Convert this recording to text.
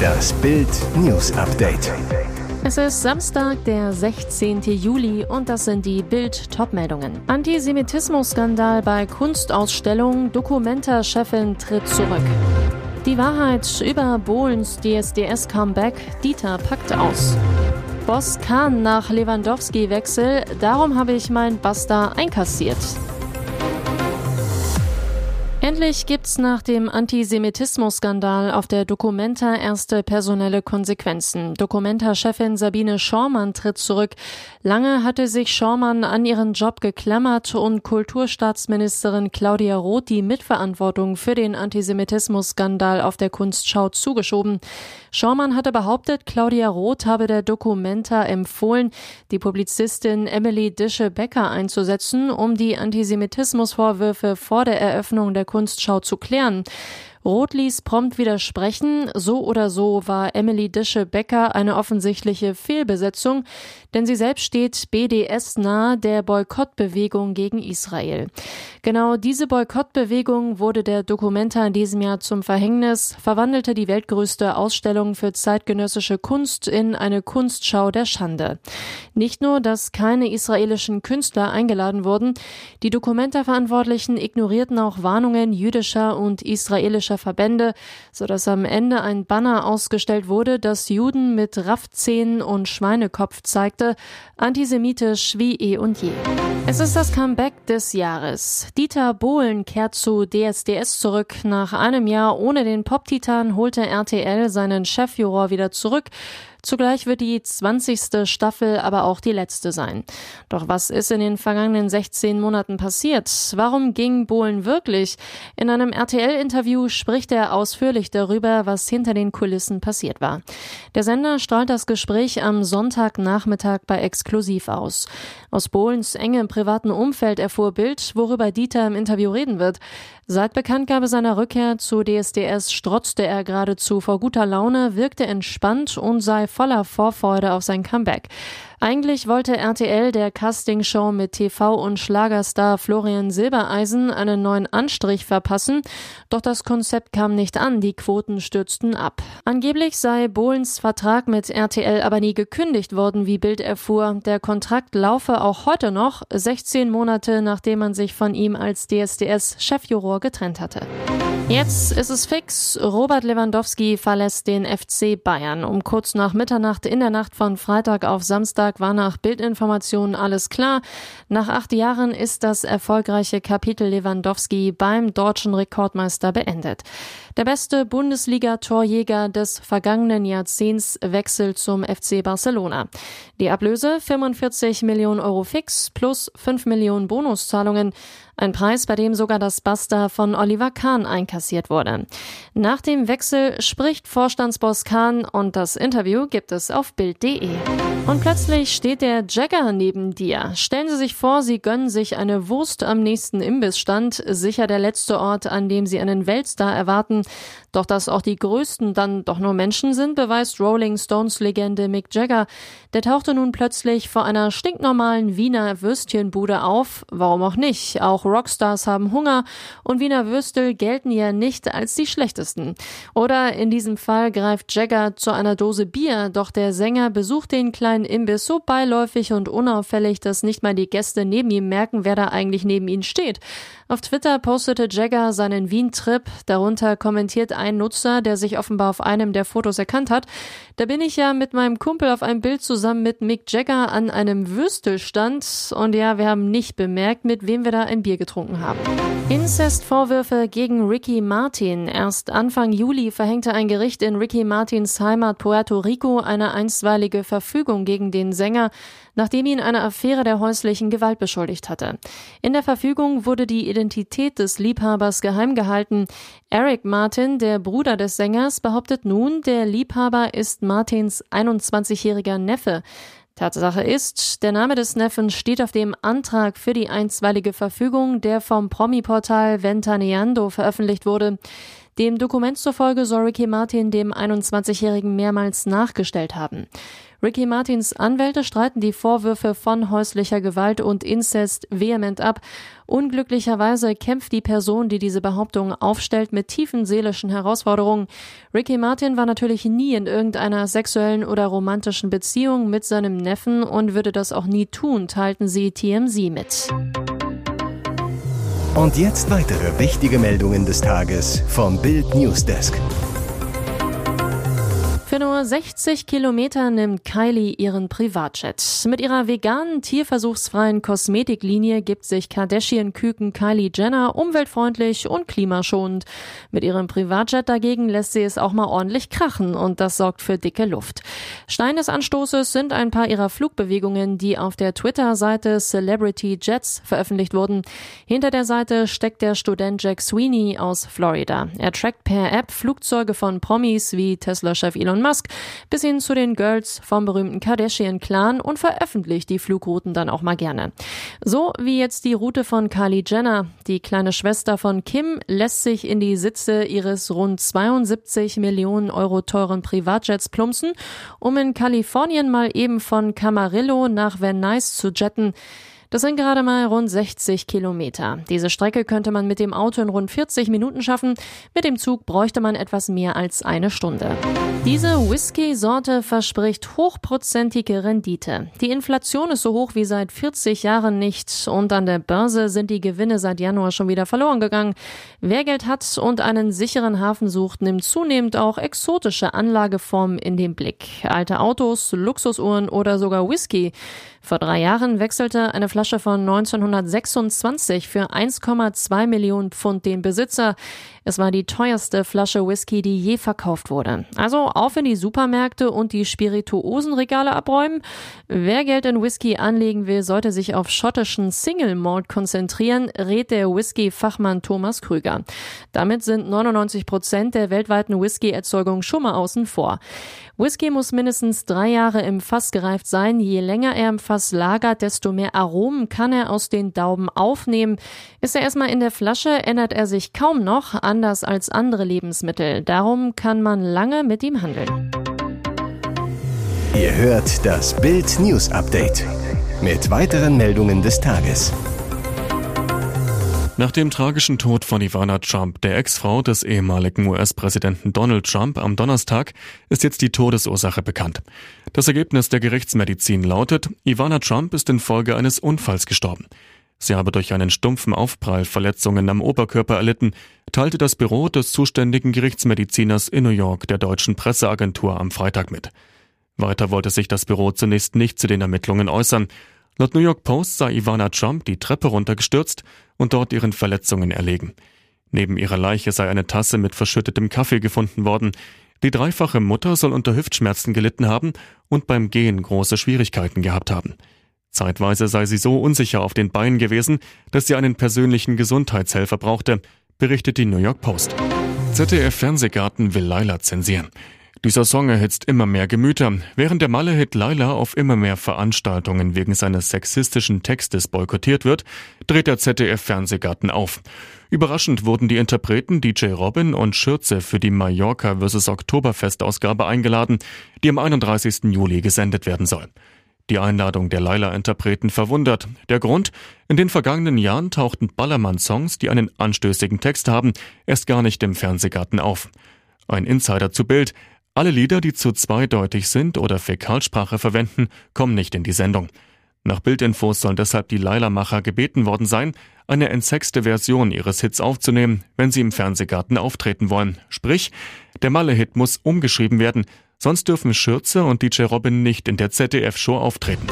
Das Bild News Update. Es ist Samstag, der 16. Juli und das sind die Bild-Top-Meldungen. Antisemitismus-Skandal bei Kunstausstellung, Dokumenta-Chefin tritt zurück. Die Wahrheit über Bohlens DSDS-Comeback, Dieter packt aus. Boss Kahn nach Lewandowski-Wechsel, darum habe ich mein Basta einkassiert. Endlich gibt's nach dem Antisemitismus-Skandal auf der Documenta erste personelle Konsequenzen. Documenta-Chefin Sabine Schormann tritt zurück. Lange hatte sich Schormann an ihren Job geklammert und Kulturstaatsministerin Claudia Roth die Mitverantwortung für den Antisemitismus-Skandal auf der Kunstschau zugeschoben. Schormann hatte behauptet, Claudia Roth habe der Documenta empfohlen, die Publizistin Emily Dische-Becker einzusetzen, um die Antisemitismusvorwürfe vor der Eröffnung der Kunstschau zu klären. Roth ließ prompt widersprechen. So oder so war Emily Dische-Becker eine offensichtliche Fehlbesetzung, denn sie selbst steht BDS nahe der Boykottbewegung gegen Israel. Genau diese Boykottbewegung wurde der Dokumenta in diesem Jahr zum Verhängnis, verwandelte die weltgrößte Ausstellung für zeitgenössische Kunst in eine Kunstschau der Schande. Nicht nur, dass keine israelischen Künstler eingeladen wurden, die Dokumenta-Verantwortlichen ignorierten auch Warnungen jüdischer und israelischer jüdischer Verbände, so dass am Ende ein Banner ausgestellt wurde, das Juden mit Raffzähnen und Schweinekopf zeigte, antisemitisch wie eh und je. Es ist das Comeback des Jahres. Dieter Bohlen kehrt zu DSDS zurück. Nach einem Jahr ohne den Pop-Titan holte RTL seinen Chefjuror wieder zurück. Zugleich wird die 20. Staffel aber auch die letzte sein. Doch was ist in den vergangenen 16 Monaten passiert? Warum ging Bohlen wirklich? In einem RTL-Interview spricht er ausführlich darüber, was hinter den Kulissen passiert war. Der Sender strahlt das Gespräch am Sonntagnachmittag bei Exklusiv aus. Aus Bohlens engem privaten Umfeld erfuhr Bild, worüber Dieter im Interview reden wird. Seit Bekanntgabe seiner Rückkehr zu DSDS strotzte er geradezu vor guter Laune, wirkte entspannt und sei voller Vorfreude auf sein Comeback. Eigentlich wollte RTL der Castingshow mit TV- und Schlagerstar Florian Silbereisen einen neuen Anstrich verpassen, doch das Konzept kam nicht an, die Quoten stürzten ab. Angeblich sei Bohlens Vertrag mit RTL aber nie gekündigt worden, wie Bild erfuhr. Der Kontrakt laufe auch heute noch, 16 Monate nachdem man sich von ihm als DSDS-Chefjuror getrennt hatte. Jetzt ist es fix. Robert Lewandowski verlässt den FC Bayern. Um kurz nach Mitternacht in der Nacht von Freitag auf Samstag war nach Bildinformationen alles klar. Nach acht Jahren ist das erfolgreiche Kapitel Lewandowski beim deutschen Rekordmeister beendet. Der beste Bundesliga-Torjäger des vergangenen Jahrzehnts wechselt zum FC Barcelona. Die Ablöse 45 Millionen Euro fix plus 5 Millionen Bonuszahlungen. Ein Preis, bei dem sogar das Basta von Oliver Kahn einkassiert wurde. Nach dem Wechsel spricht Vorstandsboss Kahn und das Interview gibt es auf Bild.de. Und plötzlich steht der Jagger neben dir. Stellen Sie sich vor, Sie gönnen sich eine Wurst am nächsten Imbissstand, sicher der letzte Ort, an dem Sie einen Weltstar erwarten. Doch dass auch die Größten dann doch nur Menschen sind, beweist Rolling Stones Legende Mick Jagger. Der tauchte nun plötzlich vor einer stinknormalen Wiener Würstchenbude auf. Warum auch nicht? Auch Rockstars haben Hunger und Wiener Würstel gelten ja nicht als die schlechtesten. Oder in diesem Fall greift Jagger zu einer Dose Bier, doch der Sänger besucht den kleinen Imbiss so beiläufig und unauffällig, dass nicht mal die Gäste neben ihm merken, wer da eigentlich neben ihnen steht. Auf Twitter postete Jagger seinen Wien-Trip. Darunter kommentiert ein Nutzer, der sich offenbar auf einem der Fotos erkannt hat. Da bin ich ja mit meinem Kumpel auf einem Bild zusammen mit Mick Jagger an einem Würstelstand. Und ja, wir haben nicht bemerkt, mit wem wir da ein Bier getrunken haben. Inzestvorwürfe gegen Ricky Martin. Erst Anfang Juli verhängte ein Gericht in Ricky Martins Heimat Puerto Rico eine einstweilige Verfügung gegen den Sänger, nachdem ihn eine Affäre der häuslichen Gewalt beschuldigt hatte. In der Verfügung wurde die Identität des Liebhabers geheim gehalten. Eric Martin, der Bruder des Sängers, behauptet nun, der Liebhaber ist Martins 21-jähriger Neffe. Tatsache ist, der Name des Neffen steht auf dem Antrag für die einstweilige Verfügung, der vom Promi-Portal Ventaneando veröffentlicht wurde. Dem Dokument zufolge soll Ricky Martin dem 21-Jährigen mehrmals nachgestellt haben. Ricky Martins Anwälte streiten die Vorwürfe von häuslicher Gewalt und Inzest vehement ab. Unglücklicherweise kämpft die Person, die diese Behauptung aufstellt, mit tiefen seelischen Herausforderungen. Ricky Martin war natürlich nie in irgendeiner sexuellen oder romantischen Beziehung mit seinem Neffen und würde das auch nie tun, teilten sie TMZ mit. Und jetzt weitere wichtige Meldungen des Tages vom Bild Newsdesk. Für nur 60 Kilometer nimmt Kylie ihren Privatjet. Mit ihrer veganen, tierversuchsfreien Kosmetiklinie gibt sich Kardashian-Küken Kylie Jenner umweltfreundlich und klimaschonend. Mit ihrem Privatjet dagegen lässt sie es auch mal ordentlich krachen und das sorgt für dicke Luft. Stein des Anstoßes sind ein paar ihrer Flugbewegungen, die auf der Twitter-Seite Celebrity Jets veröffentlicht wurden. Hinter der Seite steckt der Student Jack Sweeney aus Florida. Er trackt per App Flugzeuge von Promis wie Tesla-Chef Elon Elon Musk bis hin zu den Girls vom berühmten Kardashian-Clan und veröffentlicht die Flugrouten dann auch mal gerne. So wie jetzt die Route von Kylie Jenner. Die kleine Schwester von Kim lässt sich in die Sitze ihres rund 72 Millionen Euro teuren Privatjets plumpsen, um in Kalifornien mal eben von Camarillo nach Van Nuys zu jetten. Das sind gerade mal rund 60 Kilometer. Diese Strecke könnte man mit dem Auto in rund 40 Minuten schaffen. Mit dem Zug bräuchte man etwas mehr als eine Stunde. Diese Whisky-Sorte verspricht hochprozentige Rendite. Die Inflation ist so hoch wie seit 40 Jahren nicht und an der Börse sind die Gewinne seit Januar schon wieder verloren gegangen. Wer Geld hat und einen sicheren Hafen sucht, nimmt zunehmend auch exotische Anlageformen in den Blick. Alte Autos, Luxusuhren oder sogar Whisky. Vor drei Jahren wechselte eine Flasche von 1926 für 1,2 Millionen Pfund den Besitzer. Es war die teuerste Flasche Whisky, die je verkauft wurde. Also auf in die Supermärkte und die Spirituosenregale abräumen. Wer Geld in Whisky anlegen will, sollte sich auf schottischen Single Malt konzentrieren, rät der Whisky-Fachmann Thomas Krüger. Damit sind 99 Prozent der weltweiten Whisky-Erzeugung schon mal außen vor. Whisky muss mindestens drei Jahre im Fass gereift sein. Je länger er im Fass lagert, desto mehr Aromen kann er aus den Dauben aufnehmen. Ist er erstmal in der Flasche, ändert er sich kaum noch, anders als andere Lebensmittel. Darum kann man lange mit ihm handeln. Ihr hört das Bild News Update mit weiteren Meldungen des Tages. Nach dem tragischen Tod von Ivana Trump, der Ex-Frau des ehemaligen US-Präsidenten Donald Trump, am Donnerstag ist jetzt die Todesursache bekannt. Das Ergebnis der Gerichtsmedizin lautet, Ivana Trump ist infolge eines Unfalls gestorben. Sie habe durch einen stumpfen Aufprall Verletzungen am Oberkörper erlitten, teilte das Büro des zuständigen Gerichtsmediziners in New York der deutschen Presseagentur am Freitag mit. Weiter wollte sich das Büro zunächst nicht zu den Ermittlungen äußern. Laut New York Post sei Ivana Trump die Treppe runtergestürzt und dort ihren Verletzungen erlegen. Neben ihrer Leiche sei eine Tasse mit verschüttetem Kaffee gefunden worden. Die dreifache Mutter soll unter Hüftschmerzen gelitten haben und beim Gehen große Schwierigkeiten gehabt haben. Zeitweise sei sie so unsicher auf den Beinen gewesen, dass sie einen persönlichen Gesundheitshelfer brauchte, berichtet die New York Post. ZDF Fernsehgarten will Laila zensieren. Dieser Song erhitzt immer mehr Gemüter. Während der Malle-Hit Laila auf immer mehr Veranstaltungen wegen seines sexistischen Textes boykottiert wird, dreht der ZDF-Fernsehgarten auf. Überraschend wurden die Interpreten DJ Robin und Schürze für die Mallorca vs. Oktoberfest-Ausgabe eingeladen, die am 31. Juli gesendet werden soll. Die Einladung der Laila-Interpreten verwundert. Der Grund? In den vergangenen Jahren tauchten Ballermann-Songs, die einen anstößigen Text haben, erst gar nicht im Fernsehgarten auf. Ein Insider zu Bild. Alle Lieder, die zu zweideutig sind oder Fäkalsprache verwenden, kommen nicht in die Sendung. Nach Bildinfos sollen deshalb die Leila-Macher gebeten worden sein, eine entsexte Version ihres Hits aufzunehmen, wenn sie im Fernsehgarten auftreten wollen. Sprich, der Malle-Hit muss umgeschrieben werden, sonst dürfen Schürze und DJ Robin nicht in der ZDF-Show auftreten.